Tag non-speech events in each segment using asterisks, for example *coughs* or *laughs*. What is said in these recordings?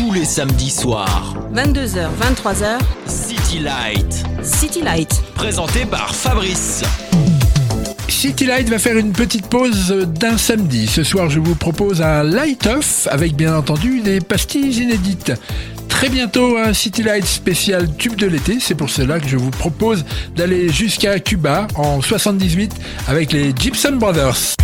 tous les samedis soirs. 22h, 23h, City Light, City Light. présenté par Fabrice. City Light va faire une petite pause d'un samedi. Ce soir, je vous propose un light off avec bien entendu des pastilles inédites. Très bientôt un City Light spécial tube de l'été. C'est pour cela que je vous propose d'aller jusqu'à Cuba en 78 avec les Gibson Brothers.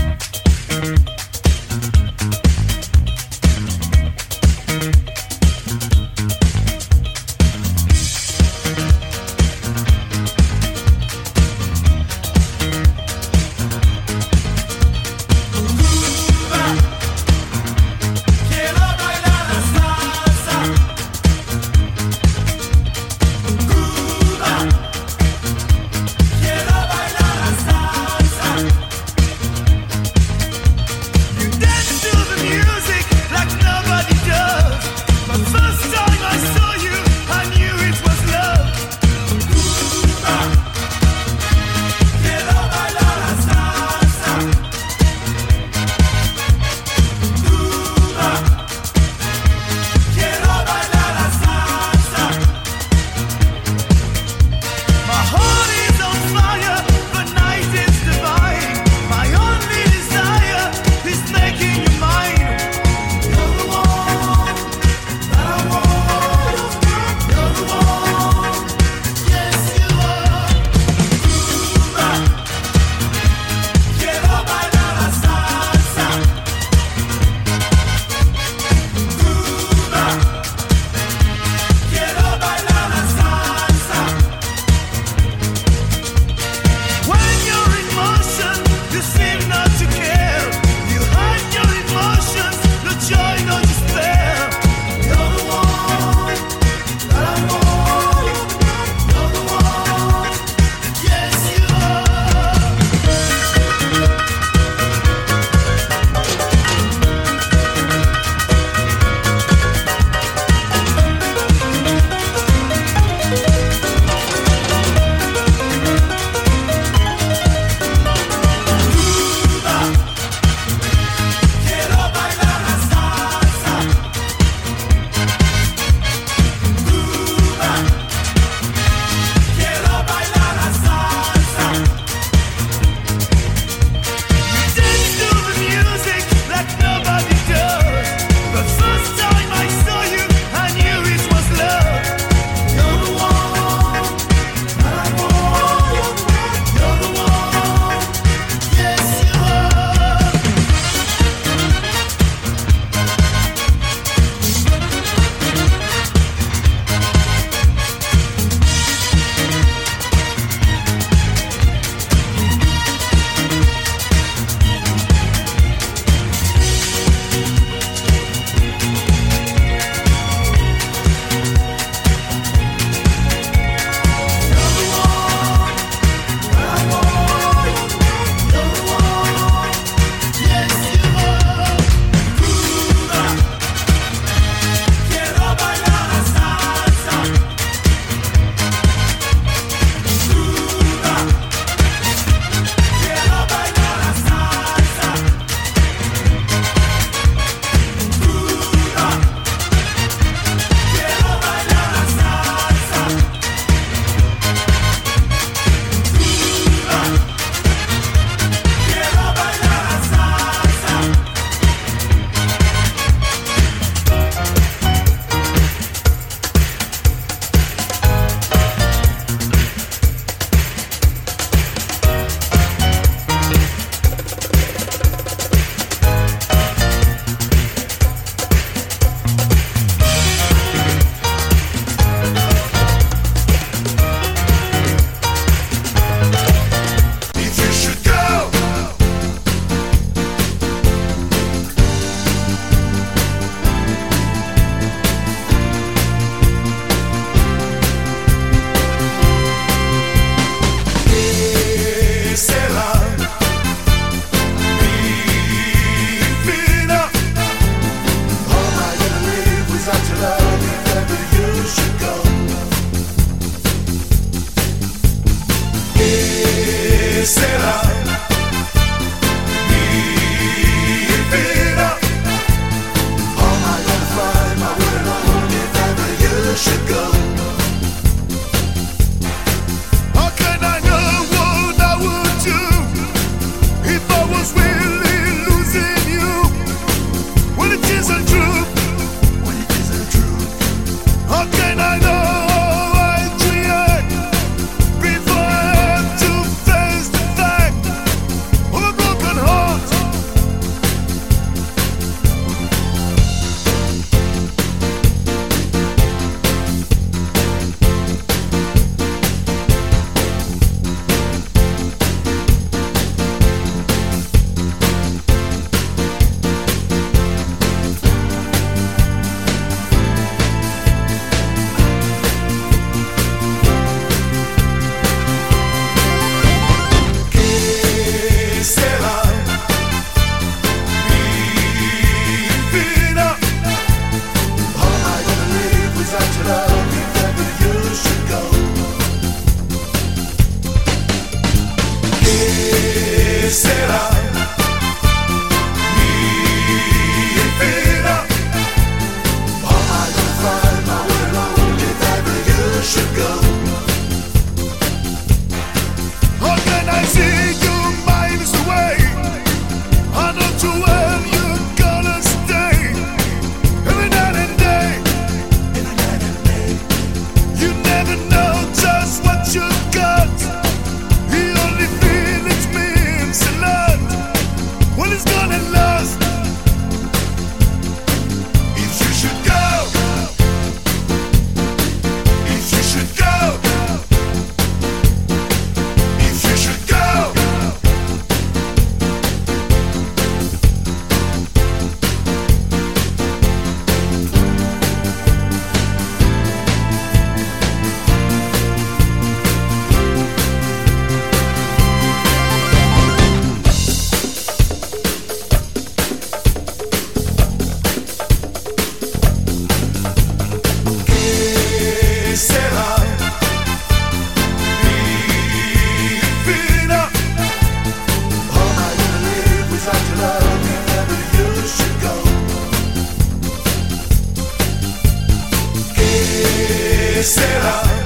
será?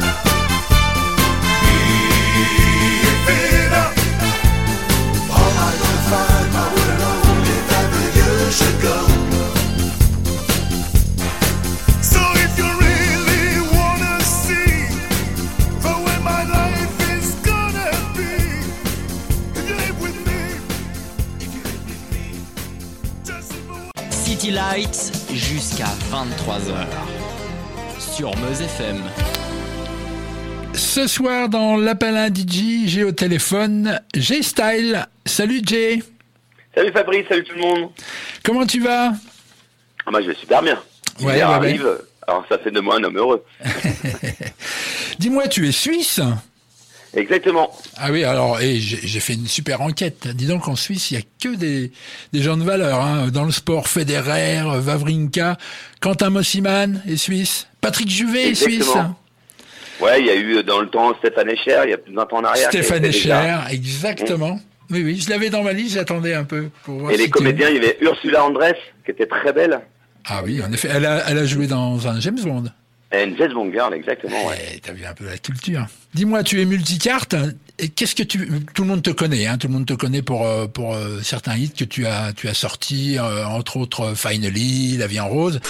City Lights jusqu'à 23h. Ce soir dans l'appel à DJ, j'ai au téléphone G-Style. Salut Jay. Salut Fabrice, salut tout le monde. Comment tu vas? Ah, Moi je vais super bien. Ouais, arrive, alors ça fait de moi un homme heureux. *laughs* Dis-moi, tu es suisse? Exactement. Ah oui, alors j'ai fait une super enquête. Dis donc en Suisse, il n'y a que des, des gens de valeur. Hein. Dans le sport, Federer, Vavrinka, Quentin Mossiman est suisse, Patrick Juvet suisse. Ouais, il y a eu dans le temps Stéphane Echer, il y a plus de 20 ans en arrière. Stéphane Echer, exactement. Oui, oui, je l'avais dans ma liste, j'attendais un peu pour voir. Et les comédiens, il y avait Ursula Andress, qui était très belle. Ah oui, en effet, elle a, elle a joué dans un James Bond. Une James Bond girl, exactement. Ouais. T'as vu un peu la culture. Dis-moi, tu es multicarte. Qu'est-ce que tu Tout le monde te connaît, hein, tout le monde te connaît pour euh, pour euh, certains hits que tu as tu as sortis, euh, entre autres Finally, La Vie en Rose.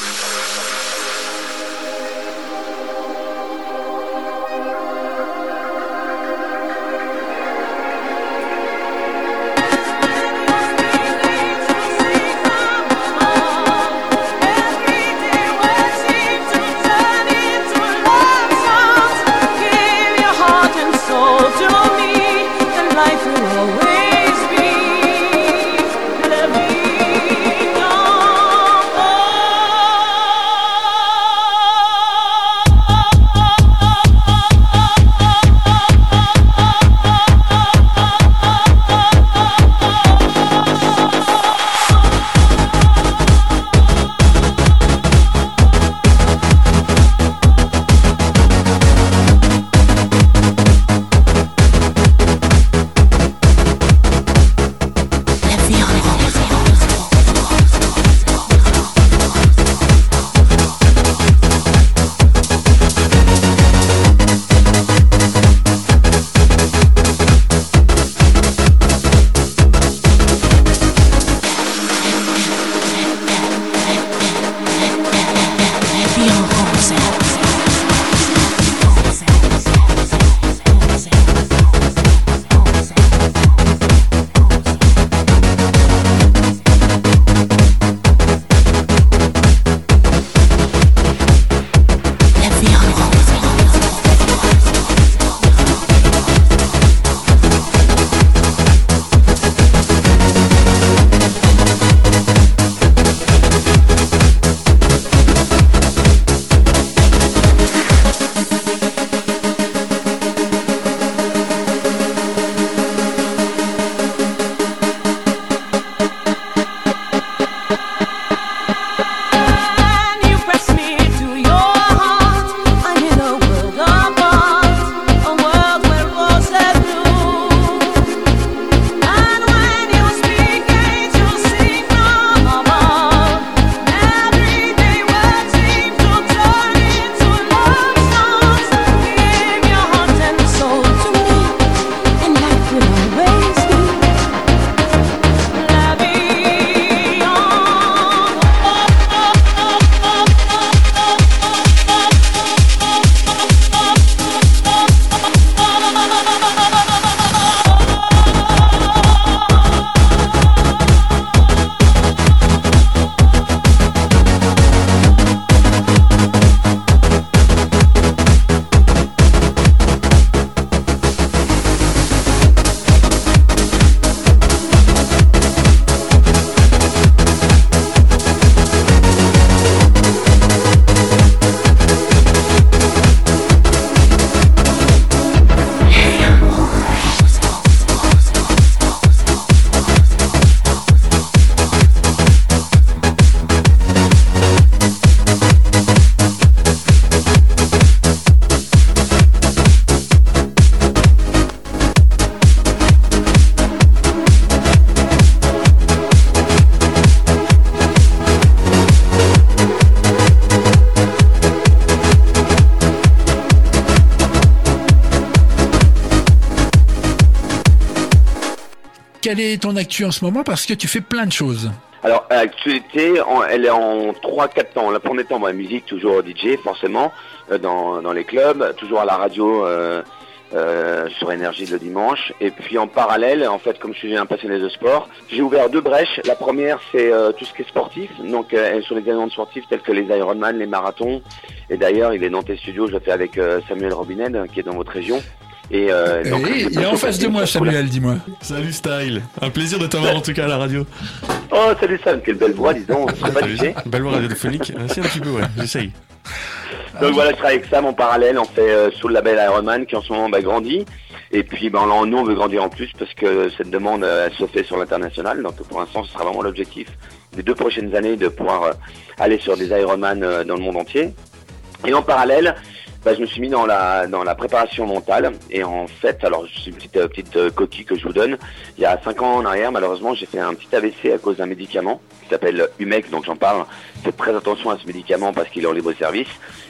Ton actu en ce moment Parce que tu fais plein de choses. Alors, l'actualité, elle est en 3-4 temps. Le premier temps, la musique, toujours au DJ, forcément, euh, dans, les clubs, toujours à la radio, euh, euh, sur Énergie le dimanche. Et puis en parallèle, en fait, comme je suis un passionné de sport, j'ai ouvert deux brèches. La première, c'est tout ce qui est sportif, donc euh, sur les événements sportifs tels que les Ironman, les marathons. Et d'ailleurs, il est dans tes studios, je le fais avec Samuel Robinet, qui est dans votre région. Et, euh, donc, Et je il est en face de moi, Samuel, dis-moi. Salut Style, un plaisir de t'avoir en tout cas à la radio. Oh, salut Sam, quelle belle voix, disons. Pas. DJ. Belle voix radiophonique, Ah, si un petit peu ouais, j'essaye. Donc voilà, je travaille avec Sam en parallèle, on fait euh, sous le label Ironman qui en ce moment bah, grandit. Et puis ben, là, nous, on veut grandir en plus parce que cette demande, euh, elle se fait sur l'international. Donc pour l'instant, ce sera vraiment l'objectif des deux prochaines années de pouvoir euh, aller sur des Ironman euh, dans le monde entier. Et en parallèle, bah, je me suis mis dans la dans la préparation mentale et en fait, alors c'est une petite euh, petite euh, coquille que je vous donne. Il y a cinq ans en arrière, malheureusement, j'ai fait un petit AVC à cause d'un médicament qui s'appelle Humex, donc j'en parle. Faites très attention à ce médicament parce qu'il est en libre service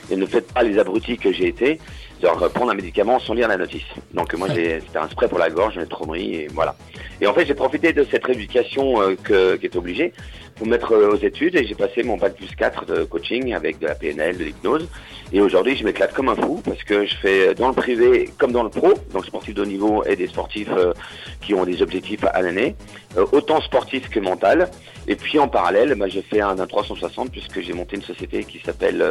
et ne faites pas les abrutis que j'ai été, genre euh, prendre un médicament sans lire la notice. Donc moi j'ai c'était un spray pour la gorge, une trommerie et voilà. Et en fait j'ai profité de cette rééducation euh, que, qui est obligée pour me mettre euh, aux études et j'ai passé mon bac plus 4 de coaching avec de la PNL, de l'hypnose. Et aujourd'hui je m'éclate comme un fou parce que je fais dans le privé comme dans le pro, donc sportif de haut niveau et des sportifs euh, qui ont des objectifs à l'année, autant sportif que mental. Et puis en parallèle, bah, j'ai fait un, un 360 puisque j'ai monté une société qui s'appelle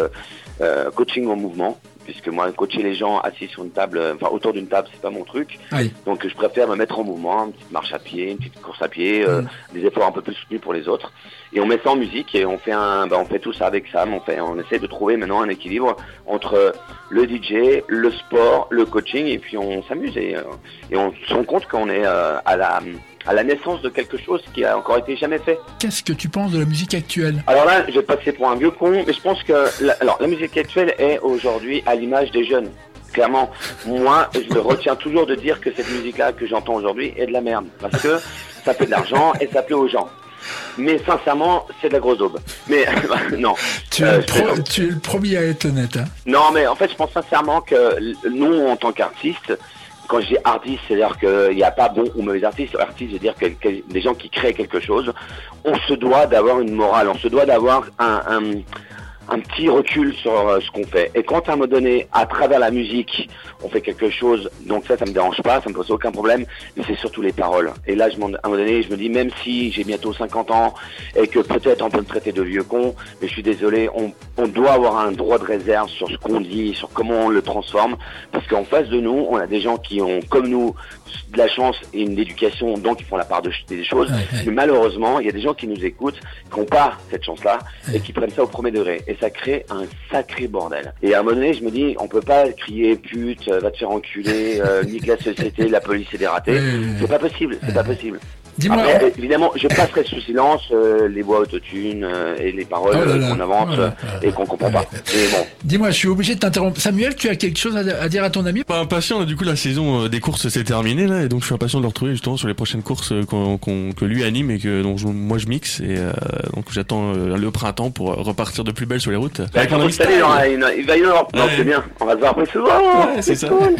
Coaching en mouvement. Puisque moi, coacher les gens assis sur une table, euh, enfin autour d'une table, c'est pas mon truc. Oui. Donc je préfère me mettre en mouvement, une petite marche à pied, une petite course à pied, euh, Mm. des efforts un peu plus soutenus pour les autres. Et on met ça en musique et on fait un, bah, on fait tout ça avec Sam. On fait, on essaie de trouver maintenant un équilibre entre le DJ, le sport, le coaching et puis on s'amuse et, euh, et on se rend compte qu'on est euh, à la à la naissance de quelque chose qui a encore été jamais fait. Qu'est-ce que tu penses de la musique actuelle? Alors là, je vais passer pour un vieux con, mais je pense que la, alors la musique actuelle est aujourd'hui à l'image des jeunes. Clairement, moi, je me retiens toujours de dire que cette musique-là que j'entends aujourd'hui est de la merde, parce que ça fait de l'argent et ça plaît aux gens. Mais sincèrement, c'est de la grosse aube. Mais *laughs* non. tu, es Euh, pro- tu es le premier à être honnête. hein. Non, mais en fait, je pense sincèrement que nous, en tant qu'artistes, quand je dis artiste, c'est-à-dire qu'il n'y a pas bon ou mauvais artistes. Artiste, c'est-à-dire que, que- des gens qui créent quelque chose. On se doit d'avoir une morale, on se doit d'avoir un, un petit recul sur euh, ce qu'on fait. Et quand à un moment donné, à travers la musique, on fait quelque chose, donc ça, ça me dérange pas, ça me pose aucun problème, mais c'est surtout les paroles. Et là, je à un moment donné, je me dis, même si j'ai bientôt 50 ans et que peut-être on peut me traiter de vieux con, mais je suis désolé, on, on doit avoir un droit de réserve sur ce qu'on dit, sur comment on le transforme, parce qu'en face de nous, on a des gens qui ont, comme nous, de la chance et une éducation, donc ils font la part de, des choses. Ouais, ouais. Mais malheureusement, il y a des gens qui nous écoutent, qui n'ont pas cette chance-là, et qui prennent ça au premier degré. Et ça crée un sacré bordel. Et à un moment donné, je me dis, on peut pas crier pute, euh, va te faire enculer, euh, nique la société, la police est dératée. Ouais, ouais, ouais. C'est pas possible, c'est pas possible. Dis-moi, Après, évidemment, je passerai sous silence euh, les voix autotune euh, et les paroles Oh là euh, là. qu'on invente Oh là là. euh, et qu'on comprend pas. Mais bon, dis-moi, je suis obligé de t'interrompre. Samuel, tu as quelque chose à, à dire à ton ami? Pas impatient, du coup la saison des courses s'est terminée là, et donc je suis impatient de le retrouver justement sur les prochaines courses qu'on- qu'on- que lui anime et que dont je- moi je mixe et euh, donc j'attends euh, le printemps pour repartir de plus belle sur les routes. bah, Avec ami année, il, une- va y avoir. Non, Ouais. c'est bien. On va se voir plus souvent. Ouais, c'est ça. cool.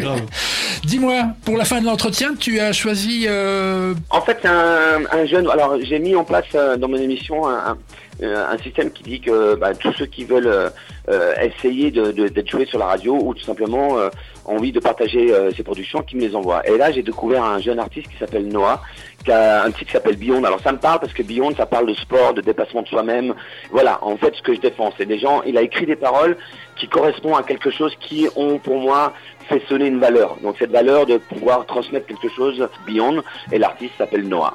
Dis-moi, pour la fin de l'entretien, tu as choisi... euh, En fait, c'est un, un jeune. Alors, j'ai mis en place euh, dans mon émission euh, un système qui dit que bah, tous ceux qui veulent euh, essayer d'être joués sur la radio ou tout simplement envie de partager ses productions, qui me les envoient. Et là, j'ai découvert un jeune artiste qui s'appelle Noah, qui a un titre qui s'appelle Beyond. Alors, ça me parle parce que Beyond, ça parle de sport, de dépassement de soi-même. Voilà, en fait, ce que je défends, c'est des gens. Il a écrit des paroles qui correspondent à quelque chose qui ont, pour moi, fait sonner une valeur. Donc, cette valeur de pouvoir transmettre quelque chose Beyond. Et l'artiste s'appelle Noah.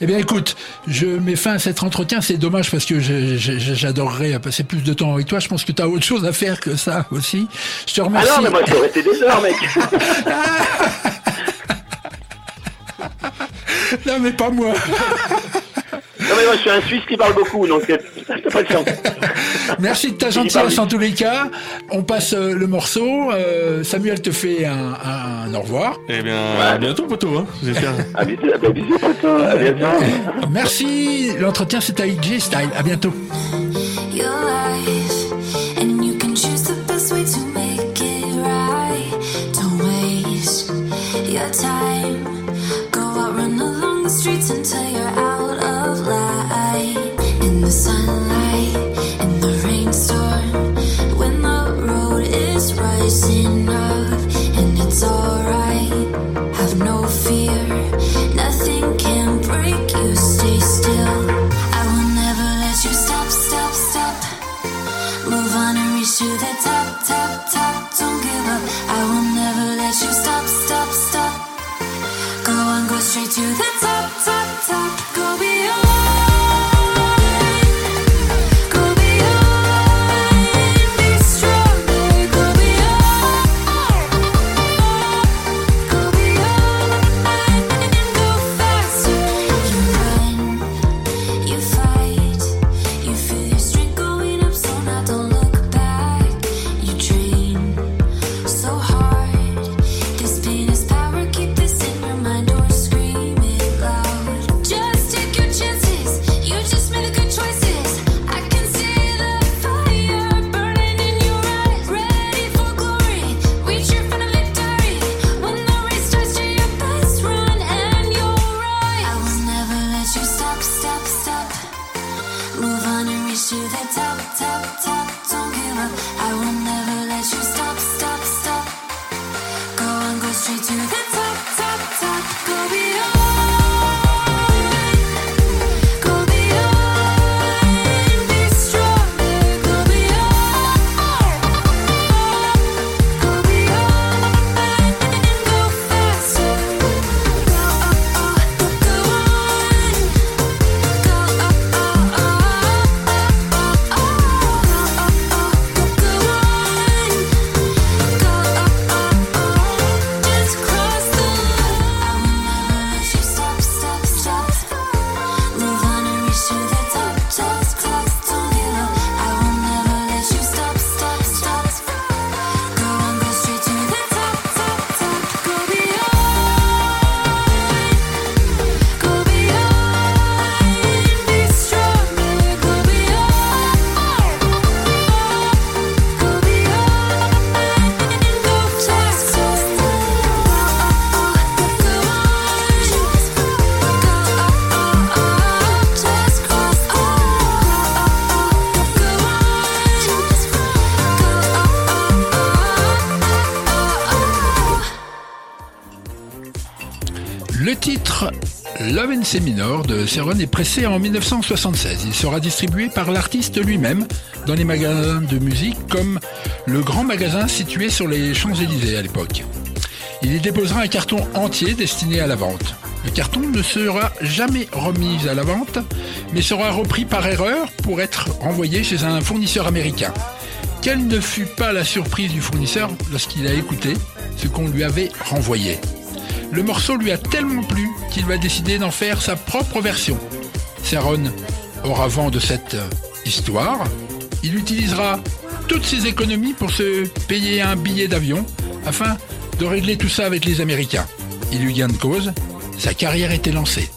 Eh bien, écoute, je mets fin à cet entretien. C'est dommage parce que j'adorerais passer plus de temps avec toi. Je pense que tu as autre chose à faire que ça aussi. Je te Ah remercie. non, mais moi, je peux rester des heures, mec. *laughs* *laughs* Non, mais pas moi. Je suis un Suisse qui parle beaucoup, donc euh, *laughs* t'as pas de chance. *laughs* Merci de ta gentillesse en tous les cas. On passe euh, le morceau. Euh, Samuel te fait un, un au revoir. Eh bien, à bientôt poteau, hein, j'espère. À *laughs* bisous, à bisous, poteau. À bientôt. Merci. L'entretien, c'est avec J-Style. À bientôt. time. Go out, run along the streets Love and C Minor de Seron est pressé en 1976. Il sera distribué par l'artiste lui-même dans les magasins de musique comme le grand magasin situé sur les Champs-Élysées à l'époque. Il y déposera un carton entier destiné à la vente. Le carton ne sera jamais remis à la vente, mais sera repris par erreur pour être renvoyé chez un fournisseur américain. Quelle ne fut pas la surprise du fournisseur lorsqu'il a écouté ce qu'on lui avait renvoyé le morceau lui a tellement plu qu'il va décider d'en faire sa propre version. Serron aura vent de cette euh, histoire. Il utilisera toutes ses économies pour se payer un billet d'avion afin de régler tout ça avec les Américains. Il eut gain de cause, sa carrière était lancée.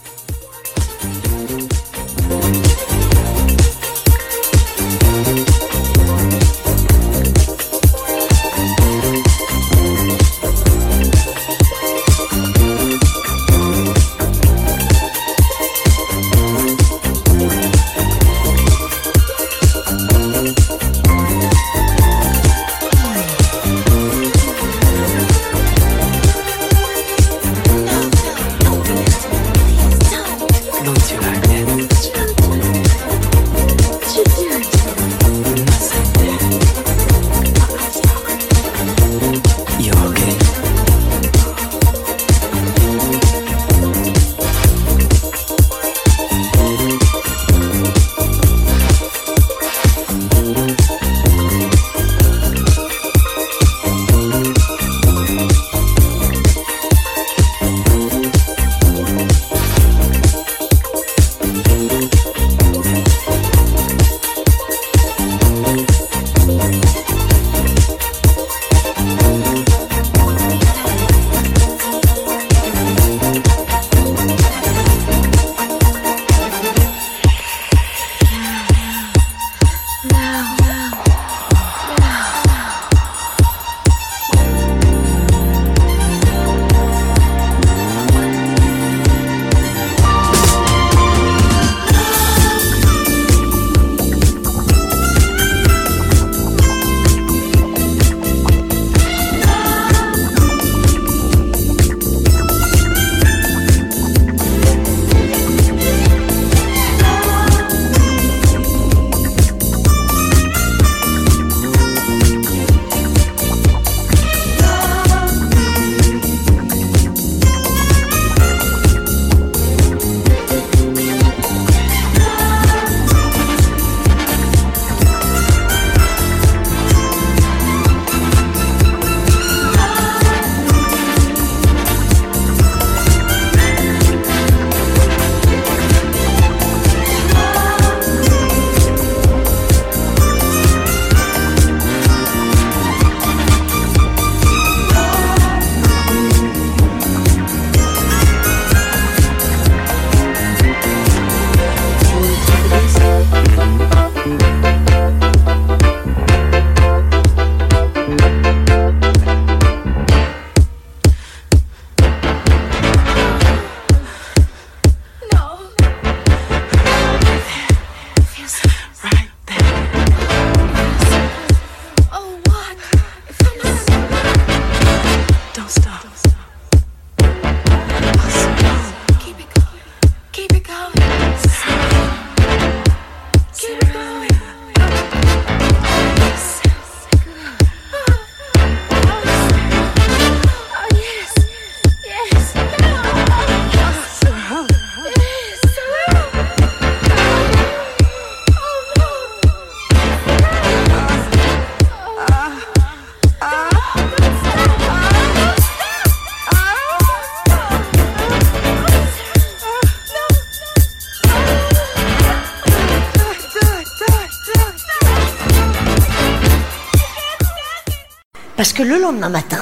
Que le lendemain matin,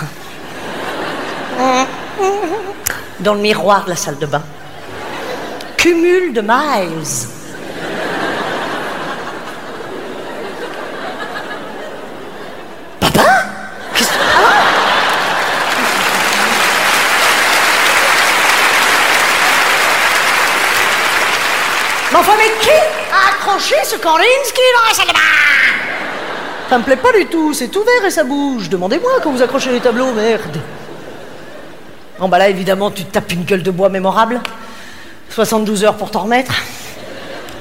dans le miroir de la salle de bain, cumul de miles. Papa? Qu'est-ce que- Ah! Mais enfin, mais qui a accroché ce Kandinsky dans la salle de bain? Ça me plaît pas du tout, c'est ouvert et ça bouge. Demandez-moi quand vous accrochez les tableaux, merde. Bon bah là, évidemment, tu tapes une gueule de bois mémorable. 72 heures pour t'en remettre.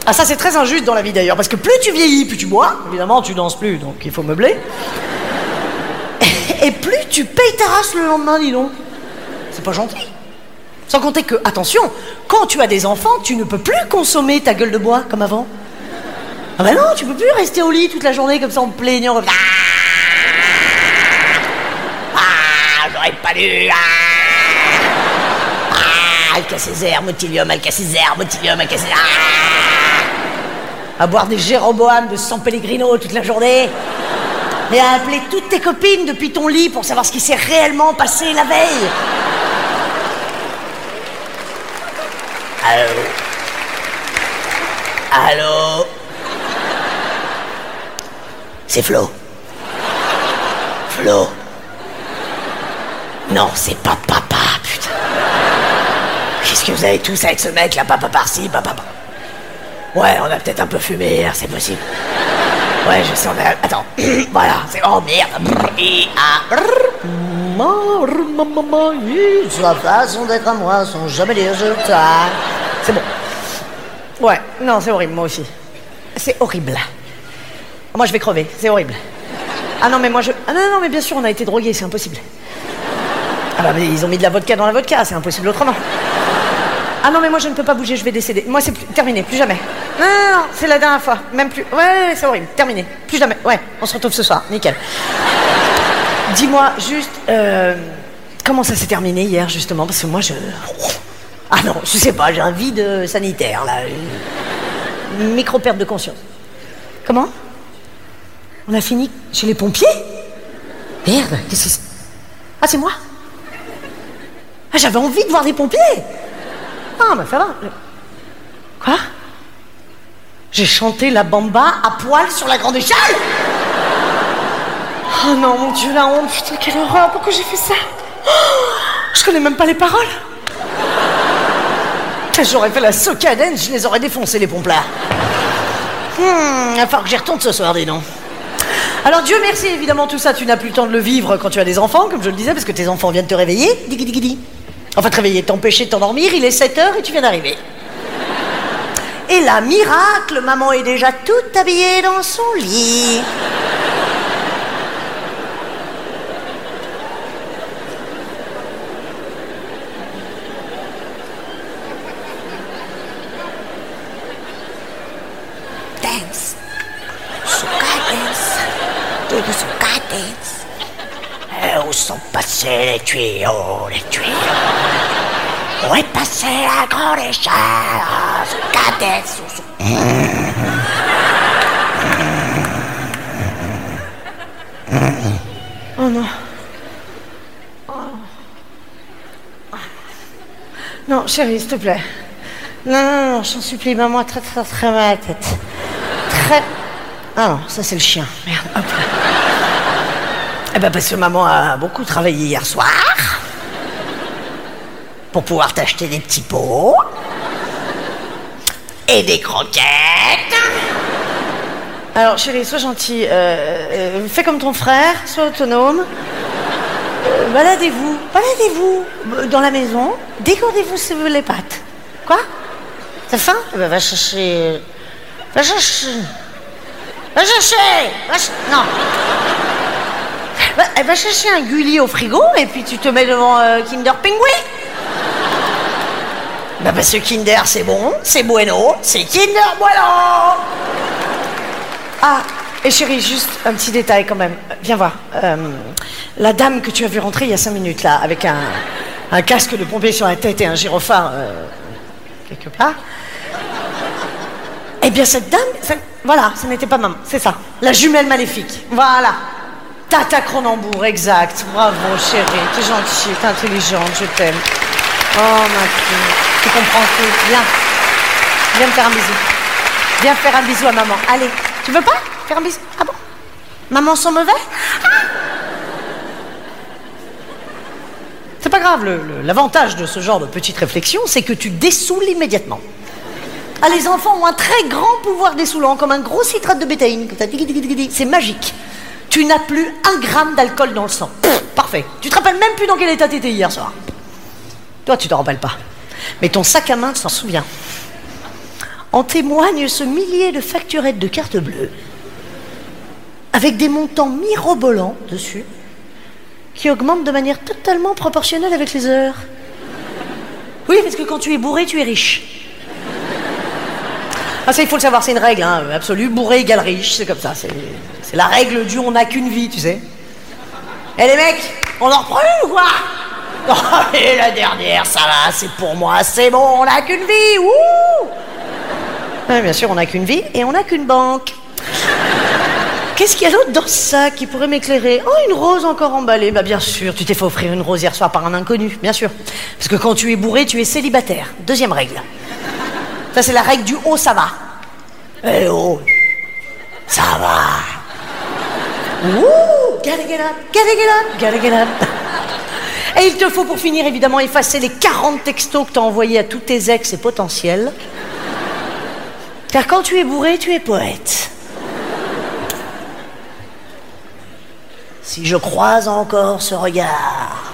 Ah ça, c'est très injuste dans la vie d'ailleurs, parce que plus tu vieillis, plus tu bois. Évidemment, tu danses plus, donc il faut meubler. Et plus tu payes ta race le lendemain, dis donc. C'est pas gentil. Sans compter que, attention, quand tu as des enfants, tu ne peux plus consommer ta gueule de bois comme avant. Ah bah non, tu peux plus rester au lit toute la journée comme ça en plaignant. Ah, ah j'aurais pas dû. Ah, ah Motilium, Alka-Césaire, Motilium, Alka-Césaire. Ah. À boire des Jéroboam de San Pellegrino toute la journée. Et à appeler toutes tes copines depuis ton lit pour savoir ce qui s'est réellement passé la veille. Allô? Allô? C'est Flo. Flo. Non, c'est pas papa, putain. Qu'est-ce que vous avez tous avec ce mec là, papa par-ci, papa par... Ouais, on a peut-être un peu fumé hier, c'est possible. Ouais, je sais, on a... Attends, *coughs* voilà, c'est... Oh merde et, sa façon d'être à moi, sans jamais je t'aime. C'est bon. Ouais, non, c'est horrible, moi aussi. C'est horrible. Moi, je vais crever, c'est horrible. Ah non, mais moi, je... Ah non, non, mais bien sûr, on a été drogués, c'est impossible. Ah bah, mais ils ont mis de la vodka dans la vodka, c'est impossible autrement. Ah non, mais moi, je ne peux pas bouger, je vais décéder. Moi, c'est plus... terminé, plus jamais. Non, non, non, c'est la dernière fois, même plus... Ouais, c'est horrible, terminé, plus jamais. Ouais, on se retrouve ce soir, nickel. Dis-moi juste, euh, comment ça s'est terminé hier justement? Parce que moi je. Ah non, je sais pas, j'ai un vide sanitaire là. Une micro perte de conscience. Comment? On a fini chez les pompiers? Merde, qu'est-ce que c'est? Ah, c'est moi? Ah, j'avais envie de voir des pompiers Ah, bah ça va. Quoi? J'ai chanté la bamba à poil sur la grande échelle Oh non, mon Dieu, la honte, putain, quelle horreur, pourquoi j'ai fait ça? Oh, Je connais même pas les paroles. J'aurais fait la soca dance, je les aurais défoncés, les pompes là. Hmm, il va falloir que j'y retourne ce soir, dis donc. Alors, Dieu merci, évidemment, tout ça, tu n'as plus le temps de le vivre quand tu as des enfants, comme je le disais, parce que tes enfants viennent te réveiller. Enfin, te réveiller, t'empêcher de t'endormir, il est 7 heures et tu viens d'arriver. Et là, miracle, maman est déjà toute habillée dans son lit. dance. Dance. Et où sont passés les tuyaux, les tuyaux? Où est passée la grande échelle Soca dance. sou- sou- Oh non. Non, chérie, s'il te plaît. Non, non, non, je t'en supplie, maman, très, très, très mal à la tête. Très. Ah non, ça c'est le chien. Merde, hop là. Eh ben, parce que maman a beaucoup travaillé hier soir. Pour pouvoir t'acheter des petits pots. Et des croquettes. Alors, chérie, sois gentil. euh, euh, fais comme ton frère, sois autonome. Euh, baladez-vous, baladez-vous dans la maison. Décordez-vous si vous les pâtes. Quoi? T'as faim? Eh ben, va chercher. Va chercher. Va chercher va ch- Non. Elle va chercher un gulli au frigo et puis tu te mets devant euh, Kinder Penguin. Bah parce que Kinder c'est bon, c'est bueno, c'est Kinder Bueno Ah, et chérie, juste un petit détail quand même. Viens voir. Euh, la dame que tu as vu rentrer il y a cinq minutes là, avec un, casque de pompier sur la tête et un gyrophare euh, quelque part. Eh bien, cette dame, ça- voilà, ce n'était pas maman, c'est ça. La jumelle maléfique. Voilà. Tata Cronenbourg, exact. Bravo, chérie. T'es gentille, t'es intelligente, je t'aime. Oh, ma fille. Tu comprends tout. Viens. Viens me faire un bisou. Viens faire un bisou à maman. Allez. Tu veux pas faire un bisou? Ah bon? Maman sent mauvais Ah C'est pas grave. L'avantage de ce genre de petite réflexion, c'est que tu dessoules immédiatement. Ah, les enfants ont un très grand pouvoir dessoulant, comme un gros citrate de bétaïne. C'est magique. Tu n'as plus un gramme d'alcool dans le sang. Parfait. Tu te rappelles même plus dans quel état t'étais hier soir. Toi, tu t'en rappelles pas. Mais ton sac à main s'en souvient. En témoigne ce millier de facturettes de cartes bleues, avec des montants mirobolants dessus, qui augmentent de manière totalement proportionnelle avec les heures. Oui, parce que quand tu es bourré, tu es riche. Ah, ça, il faut le savoir, c'est une règle hein, absolue. Bourré égale riche, c'est comme ça. C'est la règle du on n'a qu'une vie, tu sais. Eh les mecs, on en reprend une ou quoi *laughs* Oh, et la dernière, ça va, c'est pour moi, c'est bon, on n'a qu'une vie, ouh Bien sûr, on n'a qu'une vie et on n'a qu'une banque. Qu'est-ce qu'il y a d'autre dans ça qui pourrait m'éclairer? Oh, une rose encore emballée. Bah bien sûr, tu t'es fait offrir une rose hier soir par un inconnu, bien sûr. Parce que quand tu es bourré, tu es célibataire. Deuxième règle. Ça, c'est la règle du haut, ça va. Eh oh, ça va. Ouh, gotta get up. Et il te faut pour finir évidemment effacer les 40 textos que t'as envoyés à tous tes ex et potentiels. Car quand tu es bourré, tu es poète. Si je croise encore ce regard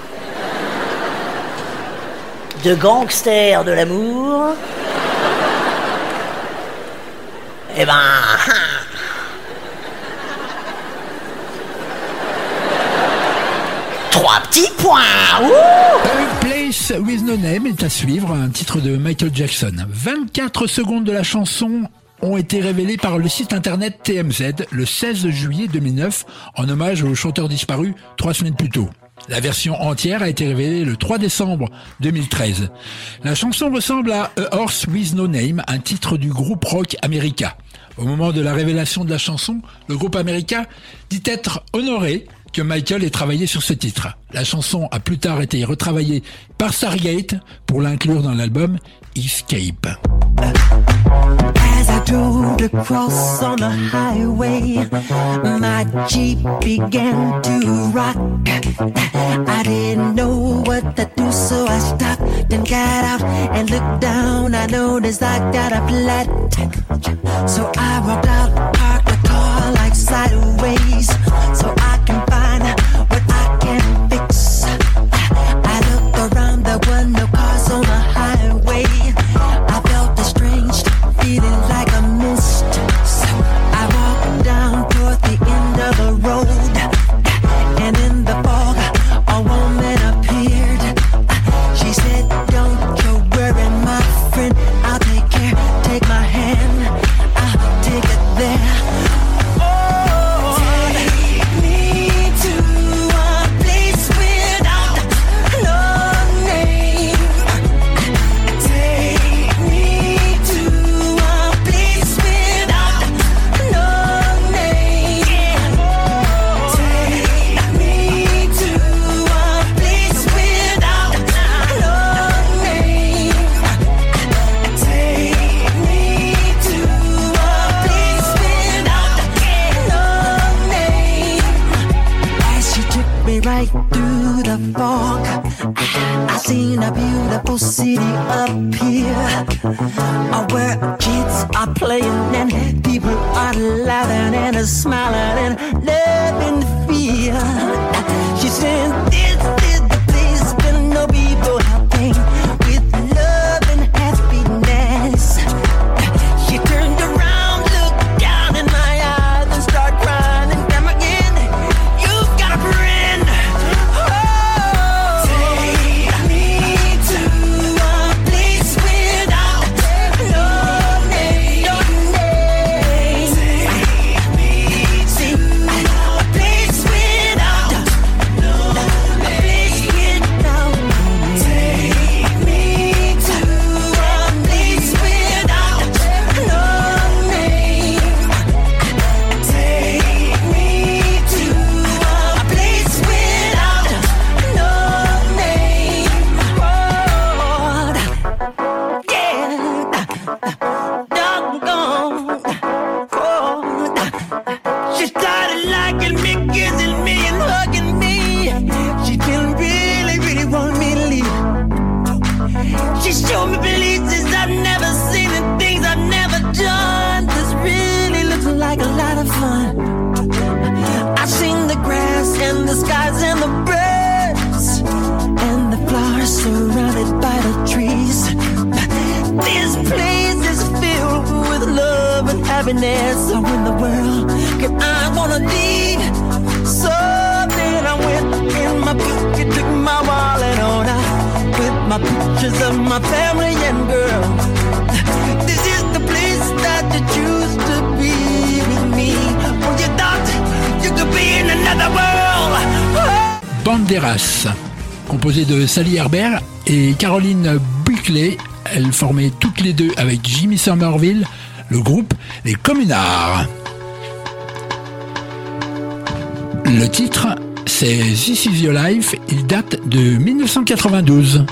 de gangster de l'amour, eh ben. Trois petits points Place with No Name est à suivre, un titre de Michael Jackson. 24 secondes de la chanson ont été révélées par le site internet TMZ le 16 juillet 2009 en hommage au chanteur disparu trois semaines plus tôt. La version entière a été révélée le 3 décembre 2013. La chanson ressemble à A Horse with No Name, un titre du groupe rock America. Au moment de la révélation de la chanson, le groupe America dit être honoré que Michael ait travaillé sur ce titre. La chanson a plus tard été retravaillée par Stargate pour l'inclure dans l'album Escape. As I drove to cross on the highway, my Jeep began to rock. I didn't know what to do, so I stopped and got out and looked down. I noticed I got a flat. So I walked out, parked the car like sideways, I seen a beautiful city up here, where kids are playing and people are laughing and smiling and loving fear. She said, "This Banderas. Composée de Sally Herbert et Caroline Buckley, elles formaient toutes les deux avec Jimmy Somerville le groupe Les Communards. Le titre, c'est This is Your Life, il date de 1992.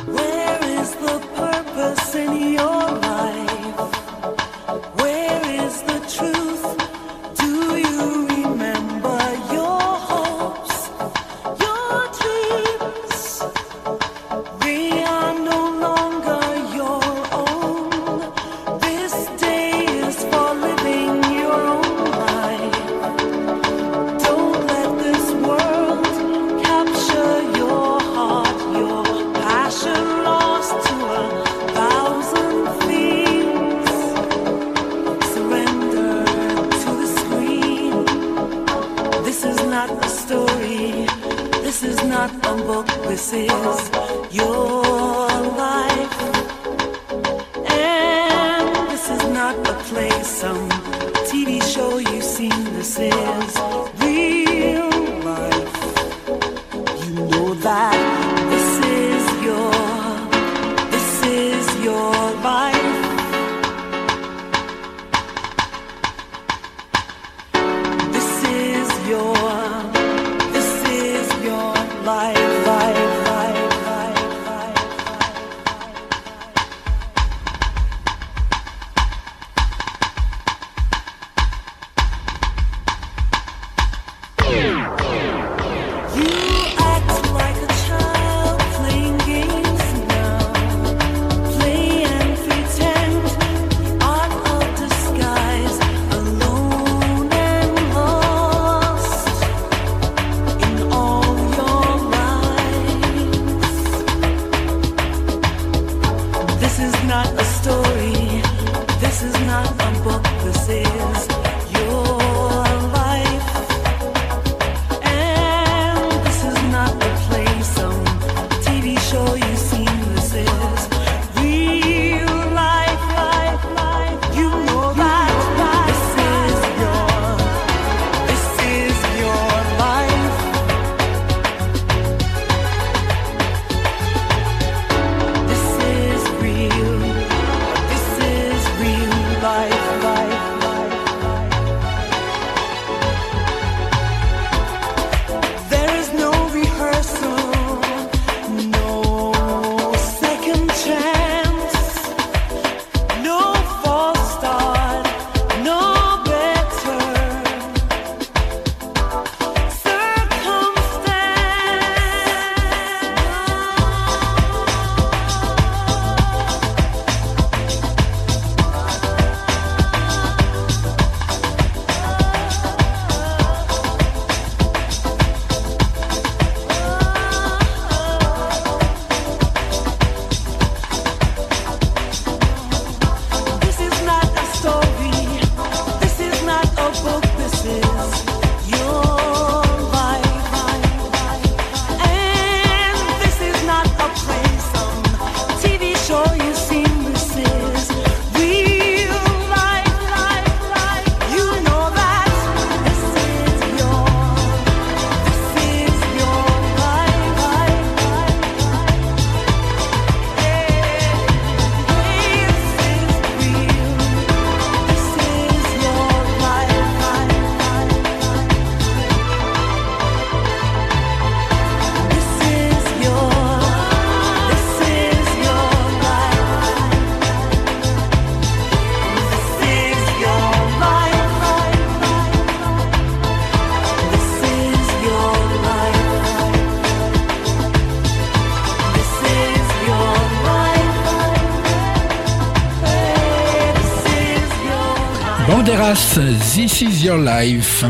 This is Your Life.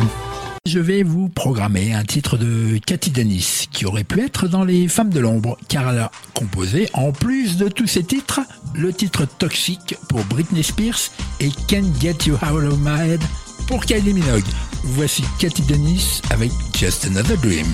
Je vais vous programmer un titre de Cathy Dennis qui aurait pu être dans Les Femmes de l'Ombre car elle a composé, en plus de tous ces titres, le titre Toxique pour Britney Spears et Can't Get You Out of My Head pour Kylie Minogue. Voici Cathy Dennis avec Just Another Dream.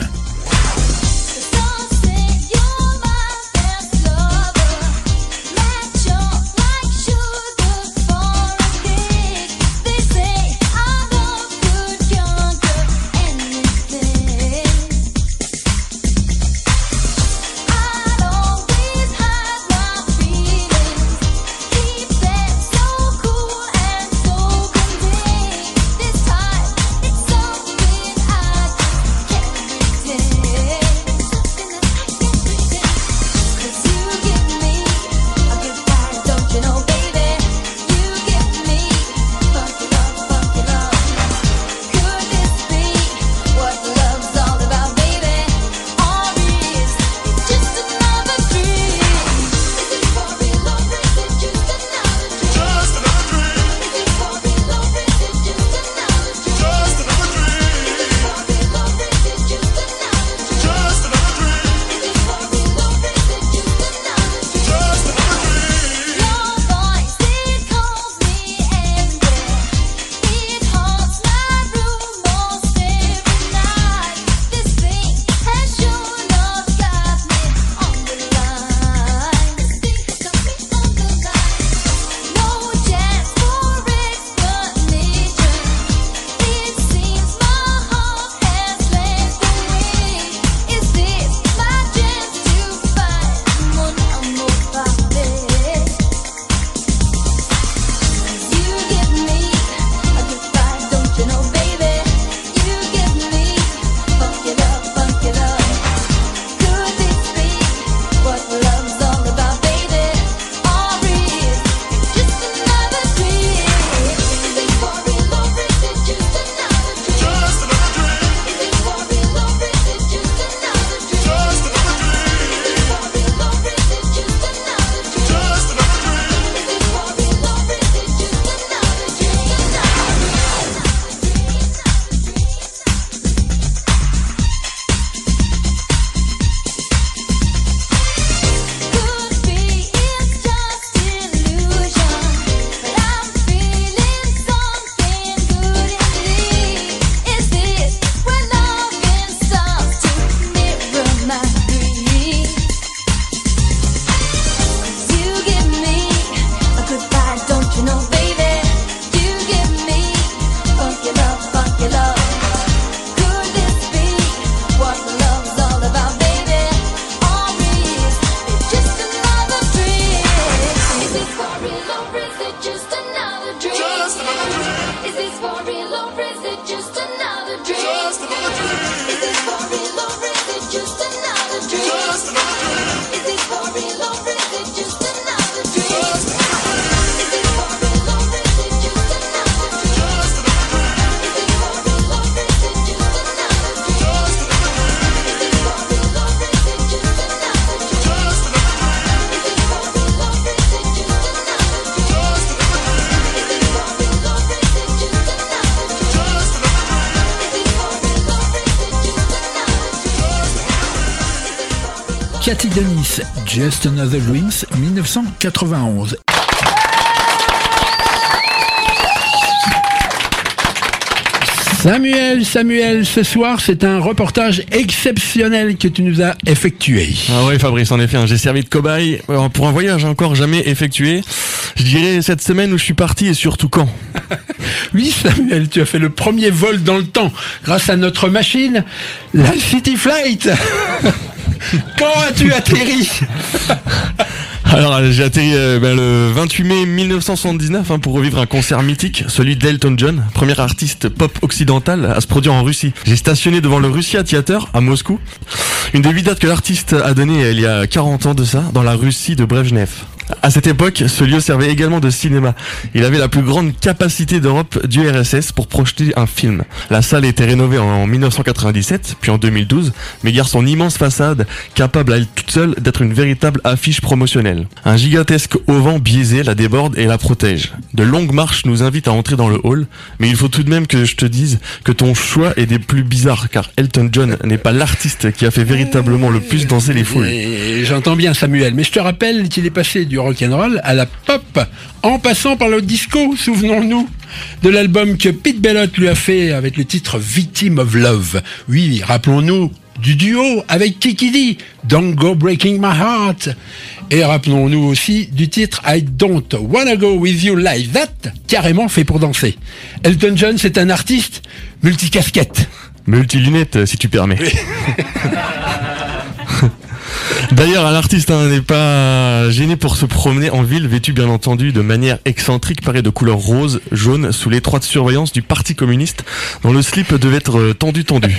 Cathy Dennis, Just Another Dreams, 1991. Samuel, Samuel, ce soir, c'est un reportage exceptionnel que tu nous as effectué. Ah ouais Fabrice, en effet, hein, j'ai servi de cobaye euh, pour un voyage encore jamais effectué. Je dirais cette semaine où je suis parti et surtout quand. *laughs* Oui, Samuel, tu as fait le premier vol dans le temps grâce à notre machine, la City Flight. *laughs* *laughs* Quand as-tu atterri *laughs* Alors euh, j'ai atterri euh, ben, le 28 mai 1979 hein, pour revivre un concert mythique, celui d'Elton John, premier artiste pop occidental à se produire en Russie. J'ai stationné devant le Russia Theater à Moscou, une des huit dates que l'artiste a donné il y a 40 ans de ça, dans la Russie de Brezhnev. À cette époque, ce lieu servait également de cinéma. Il avait la plus grande capacité d'Europe du RSS pour projeter un film. La salle été rénovée en 1997, puis en 2012, mais garde son immense façade, capable à elle toute seule d'être une véritable affiche promotionnelle. Un gigantesque auvent biaisé la déborde et la protège. De longues marches nous invitent à entrer dans le hall, mais il faut tout de même que je te dise que ton choix est des plus bizarres, car Elton John n'est pas l'artiste qui a fait véritablement le plus danser les foules. J'entends bien Samuel, mais je te rappelle qu'il est passé du rock'n'roll à la pop, en passant par le disco, souvenons-nous, de l'album que Pete Bellotte lui a fait avec le titre Victim of Love. Oui, rappelons-nous du duo avec Kiki D, Don't Go Breaking My Heart. Et rappelons-nous aussi du titre I Don't Wanna Go With You Like That, carrément fait pour danser. Elton John, c'est un artiste multicasquette. Multilunettes, si tu permets. *laughs* D'ailleurs, un artiste hein, n'est pas gêné pour se promener en ville, vêtu bien entendu de manière excentrique, paré de couleur rose, jaune, sous l'étroite surveillance du Parti communiste, dont le slip devait être euh, tendu tendu.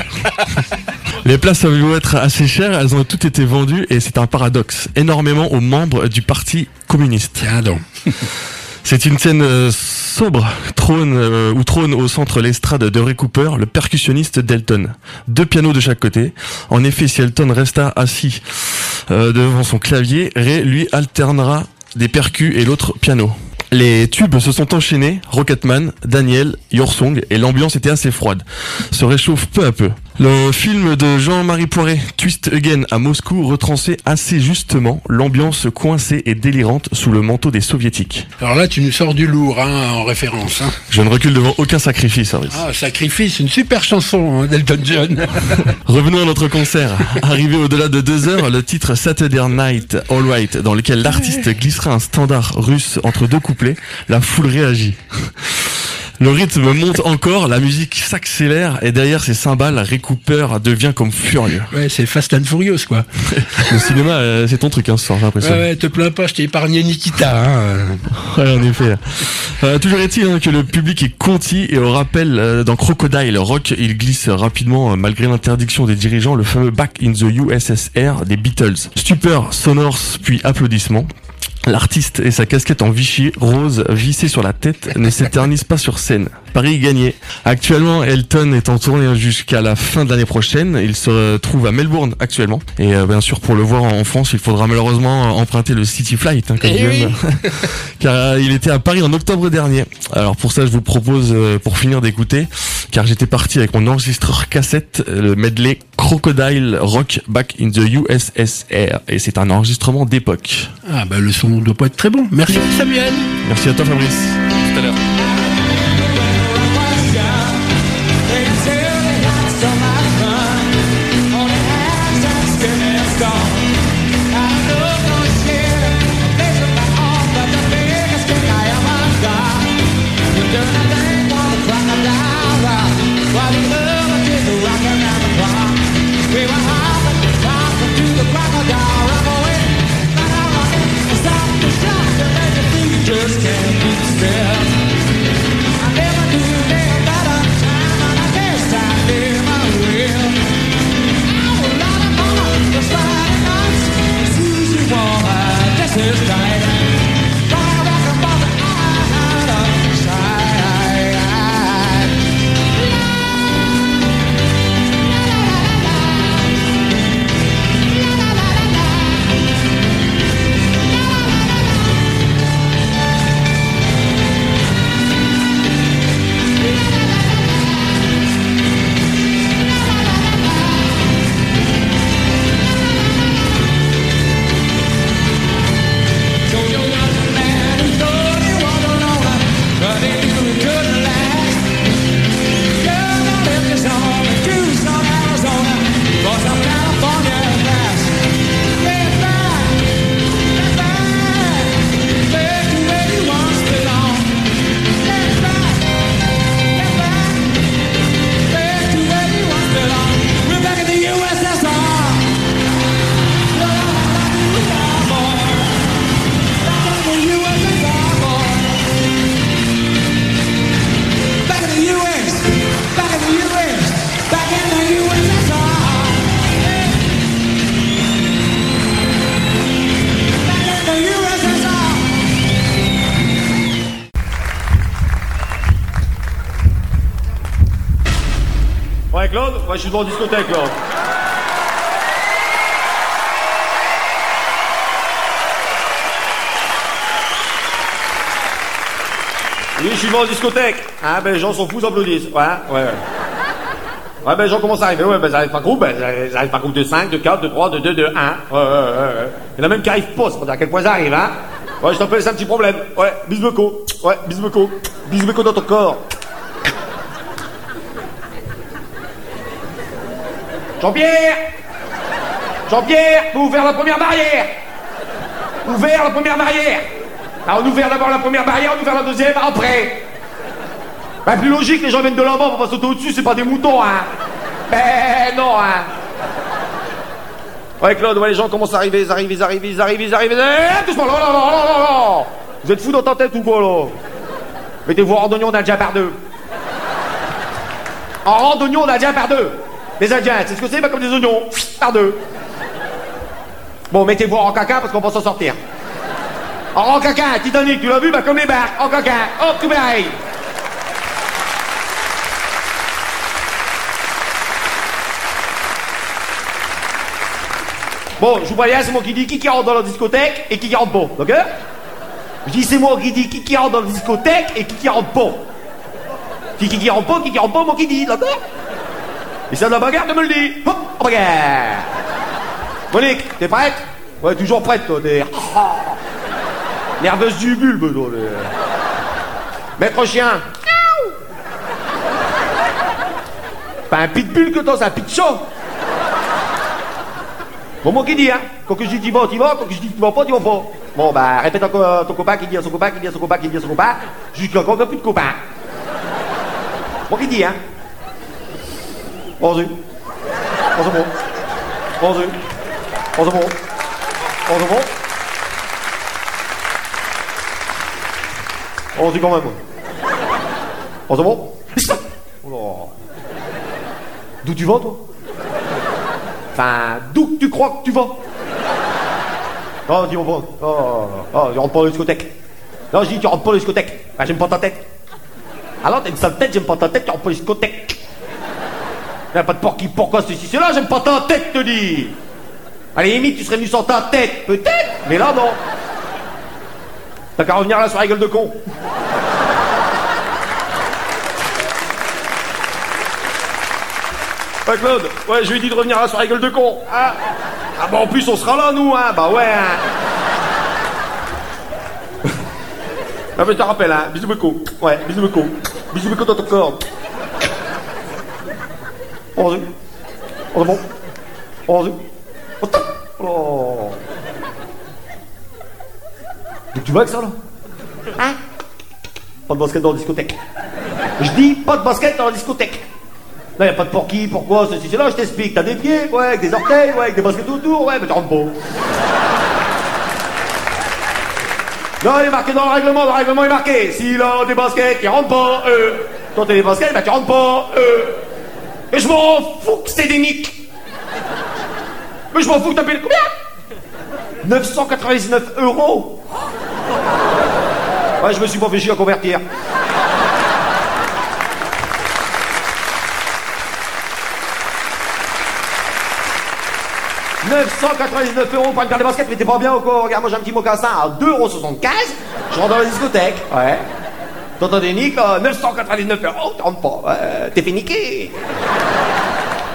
*laughs* Les places avaient être assez chères, elles ont toutes été vendues et c'est un paradoxe, énormément aux membres du Parti communiste. Tiens donc. *laughs* C'est une scène euh, sobre, trône euh, trône au centre l'estrade de Ray Cooper, le percussionniste d'Elton. Deux pianos de chaque côté. En effet, si Elton resta assis euh, devant son clavier, Ray lui alternera des percus et l'autre piano. Les tubes se sont enchaînés, Rocketman, Daniel, Your Song, et l'ambiance était assez froide. Se réchauffe peu à peu. Le film de Jean-Marie Poiret, Twist Again à Moscou, retransait assez justement l'ambiance coincée et délirante sous le manteau des soviétiques. Alors là, tu nous sors du lourd hein, en référence. hein. Je ne recule devant aucun sacrifice, Fabrice. Ah, Sacrifice, une super chanson hein, d'Elton John. *laughs* Revenons à notre concert. Arrivé au-delà de deux heures, le titre Saturday Night All Right, dans lequel l'artiste glissera un standard russe entre deux couplets, la foule réagit. Le rythme monte encore, la musique s'accélère et derrière ces cymbales, Ray Cooper devient comme furieux. ouais, c'est Fast and Furious, quoi. *laughs* Le cinéma, euh, c'est ton truc, hein, ce soir, j'ai Ouais, l'impression. ouais, te plains pas, je t'ai épargné Nikita. Hein. *laughs* Ouais, en effet. Euh, toujours est-il hein, que le public est conti et au rappel, euh, dans Crocodile Rock, il glisse rapidement, malgré l'interdiction des dirigeants, le fameux Back in the USSR des Beatles. Stupeur, sonore, puis applaudissements. L'artiste et sa casquette en Vichy rose vissée sur la tête ne s'éternisent pas sur scène. Paris gagné. Actuellement, Elton est en tournée jusqu'à la fin de l'année prochaine. Il se trouve à Melbourne actuellement. Et euh, bien sûr, pour le voir en France, il faudra malheureusement emprunter le City Flight, hein, comme Eh oui. *laughs* car euh, il était à Paris en octobre dernier. Alors pour ça, je vous propose, euh, pour finir d'écouter, car j'étais parti avec mon enregistreur cassette, le medley Crocodile Rock Back in the USSR. Et c'est un enregistrement d'époque. Ah, bah le son doit pas être très bon. Merci Samuel. Merci à toi Fabrice. Tout à l'heure. La discothèque, Claude. Oui, je suis devant la discothèque. Hein, ben les gens sont fous, ils applaudissent. Ouais, ouais, ouais. Ben les gens commencent à arriver. Ouais, ben j'arrive par groupe. Ben groupe de 5, de 4, de 3, de 2, de 1. Ouais, ouais, ouais. Il y en a même qui arrivent pas, c'est pour dire à quel point ça arrive, hein. Ouais, je t'appelle, c'est un petit problème. Ouais, bisbeco. Ouais, bisbeco. Bisbeco dans ton corps. Jean-Pierre Jean-Pierre, ouvrir la première barrière. Ouvert la première barrière. Alors on ouvre d'abord la première barrière, on ouvre la deuxième après. Bah plus logique, les gens viennent de là-bas, on va sauter au-dessus, c'est pas des moutons, hein. Ben non, hein. Ouais Claude, ouais, les gens commencent à arriver, ils arrivent, ils arrivent, ils arrivent, ils arrivent, ils arrivent, Eh, doucement, là, là, là, là, là Vous êtes fous dans ta tête ou quoi, là? Mettez-vous en randonnion, on a déjà par deux. En randonnion, on a déjà par deux Les Indiens, c'est ce que c'est Bah comme des oignons, par deux Bon, mettez-vous en caca parce qu'on va s'en sortir. En caca, Titanic, tu l'as vu Bah comme les barques, en caca, hop, tout pareil. Bon, je vous préviens, c'est moi qui dis qui qui rentre dans la discothèque et qui rentre pas, d'accord Je dis c'est moi qui dis qui qui rentre dans la discothèque et qui qui rentre pas. Qui qui qui rentre pas, qui qui rentre pas, moi qui dis, d'accord? Et c'est de la bagarre de me le dire. Hop, bagarre. Monique, t'es prête? Ouais, toujours prête, toi, t'es... *laughs* Nerveuse du bulbe, toi, Maître chien. Pas un pitbull que toi, c'est un pitcho. Bon, moi qui dis, hein? Quand que je dis t'y vas, t'y vas. Quand que je dis t'y vas pas, t'y vas pas. Bon, bah, répète encore ton copain qui dit à son copain, qui dit à son copain, qui dit à son copain. Jusqu'à encore plus de copains? Moi qui dis, hein? Vas-y. Vas-y, bon. Vas-y. Quand même. Vas-y, bon. Oh. D'où tu vas, toi? Enfin, d'où tu crois que tu vas? Non, dis-moi pas. Oh, oh, tu rentres pas dans la discothèque. Non, je dis, tu rentres pas dans la discothèque. Ben, j'aime pas ta tête. Alors, t'as une sale tête, j'aime pas ta tête, tu rentres pas dans la discothèque. Y'a pas de porc qui, pourquoi ceci, cela, j'aime pas ta tête, te dis. La limite, tu serais venu sans ta tête, peut-être, mais là, non. T'as qu'à revenir là sur la gueule de con. Ouais, Claude, ouais, je lui ai dit de revenir là sur la gueule de con. Ah, ah bah en plus, on sera là, nous, hein. Bah ouais, hein. *laughs* Ah, mais je te rappelle, hein. Bisous, Beko. Ouais, bisous, Beko. Bisous, Beko dans ton corps. Vas-y. Oh, c'est bon. Vas-y. Oh, top. Oh. Donc tu vois avec ça, là? Hein? Pas de basket dans la discothèque. Je dis pas de basket dans la discothèque. Là, y a pas de porky, pourquoi, ceci, cela, je t'explique. T'as des pieds, ouais, avec des orteils, ouais, avec des baskets autour, ouais, mais tu rentres pas. Non, il est marqué dans le règlement, le règlement est marqué. S'il a des baskets, il rentre pas, euh. Toi, t'as des baskets, bah tu rentres pas, euh. Et je m'en fous que c'est des nicks. Mais je m'en fous que t'as payé combien? 999 euros Ouais, je me suis pas fait chier à convertir. « 999 euros pour une paire de baskets, mais t'es pas bien ou quoi Regarde, moi j'ai un petit mocassin à 2,75€, je rentre dans la discothèque, ouais. Nicks, là, 999 euros, tu rentres pas, ouais, t'es fait niquer.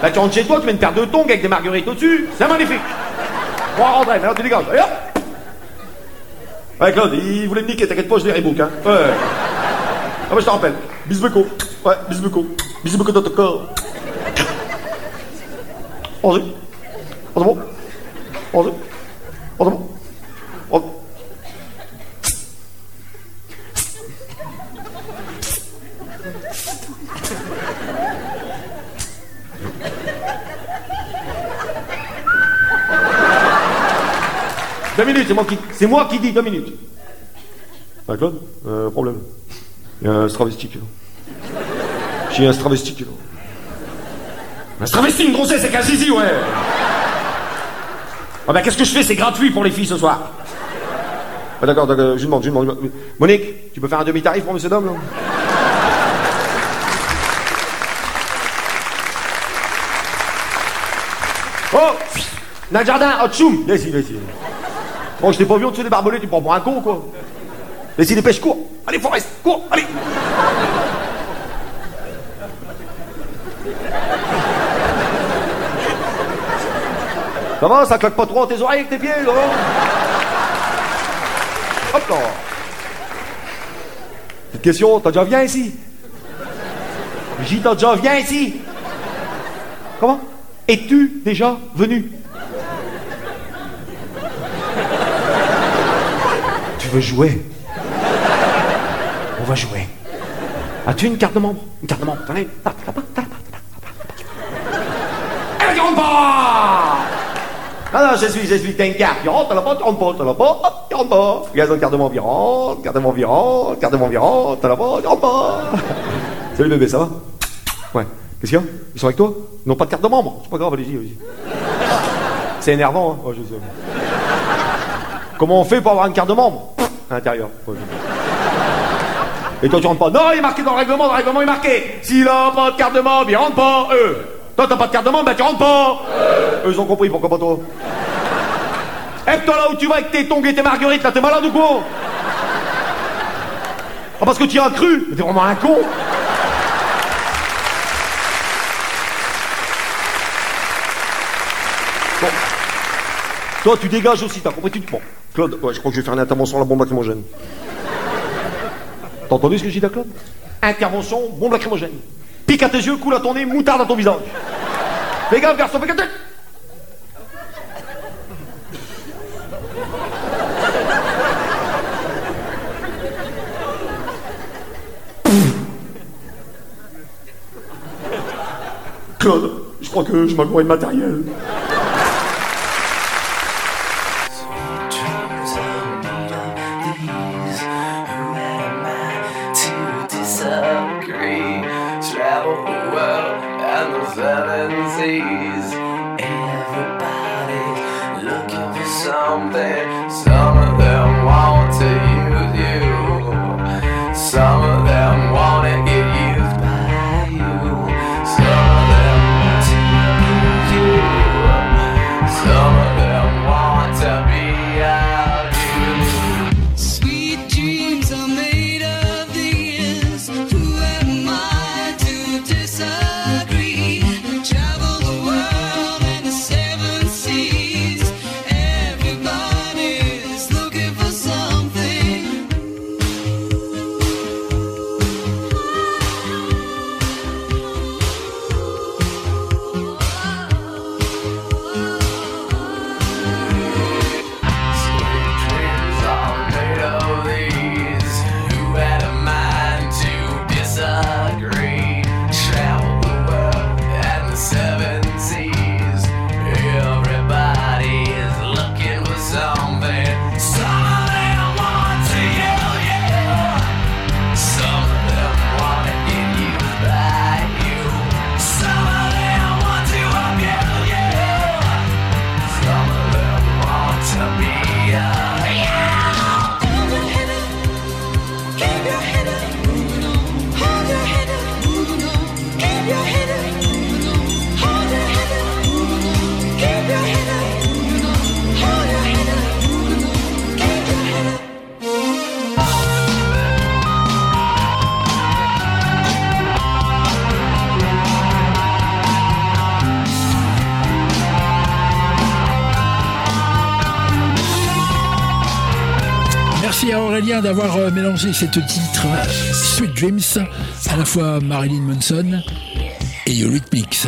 Bah tu rentres chez toi, tu mets une paire de tongs avec des marguerites au-dessus, c'est magnifique. On va rentrer, maintenant tu dégages, allez hop Ouais Claude, il voulait me niquer, t'inquiète pas, je l'ai rebook, hein. Ouais. Ah bah je te rappelle, bisbeco, ouais, bisbeco, bisbeco dans ton corps. Vas-y. Vas-y bon. Bon. Vas-y. Deux minutes, c'est moi qui, c'est moi qui dis deux minutes. Ah, Claude, euh, problème. Il y a un travestique, là. J'ai un travestique, là. Un travesti, une grossesse avec un zizi, ouais. Ah ben qu'est-ce que je fais? C'est gratuit pour les filles ce soir. Ah d'accord, d'accord, demande, je demande. je demande. Monique, tu peux faire un demi-tarif pour monsieur Dom, là? Oh Dans le jardin, oh tchoum ici, Oh, je t'ai pas vu en dessous des barbelés, tu prends pour un con, quoi. Viens ici, dépêche, cours. Allez, Forest, cours, allez. Comment ça claque pas trop dans tes oreilles avec tes pieds, là Hop là. Petite question, t'as déjà viens ici? Dit, t'as déjà viens ici? Comment? Es-tu déjà venu? Veux jouer? On va jouer. As-tu une carte de membre? Une carte de membre T'en as une T'as- t'as pas T'as pas tu rentres pas Non, non, je suis, je suis, une carte. Tu rentres, t'as la pas, tu rentres pas, t'as la pas, hop, tu rentres pas. Regarde, une carte de membre, il rentre, carte de membre, il rentre, carte de membre, il rentre, pas, rentres pas. Salut bébé, ça va? Ouais. Qu'est-ce qu'il y a? Ils sont avec toi? Ils n'ont pas de carte de membre C'est pas grave, allez-y, allez-y. C'est énervant, hein? Oh, je sais. Comment on fait pour avoir une carte de membre? À l'intérieur. Et toi, tu rentres pas. Non, il est marqué dans le règlement, dans le règlement, il est marqué. S'il a pas de carte de membre, il rentre pas, eux. Toi, t'as pas de carte de membre, ben tu rentres pas. Eux, ils ont compris, pourquoi pas toi Eh, toi, là où tu vas avec tes tongs et tes marguerites, là, t'es malade ou quoi? Ah, parce que tu as cru t'es vraiment un con Toi, tu dégages aussi, t'as compris tu... Bon, Claude, ouais, je crois que je vais faire une intervention à la bombe lacrymogène. T'as entendu ce que j'ai dit à Claude? Intervention, bombe lacrymogène. Pique à tes yeux, coule à ton nez, moutarde à ton visage. Fais gaffe, garçon, fais gaffe Claude, je crois que je de matériel. D'avoir euh, mélangé titres euh, Sweet Dreams, à la fois Marilyn Manson et Eurythmics.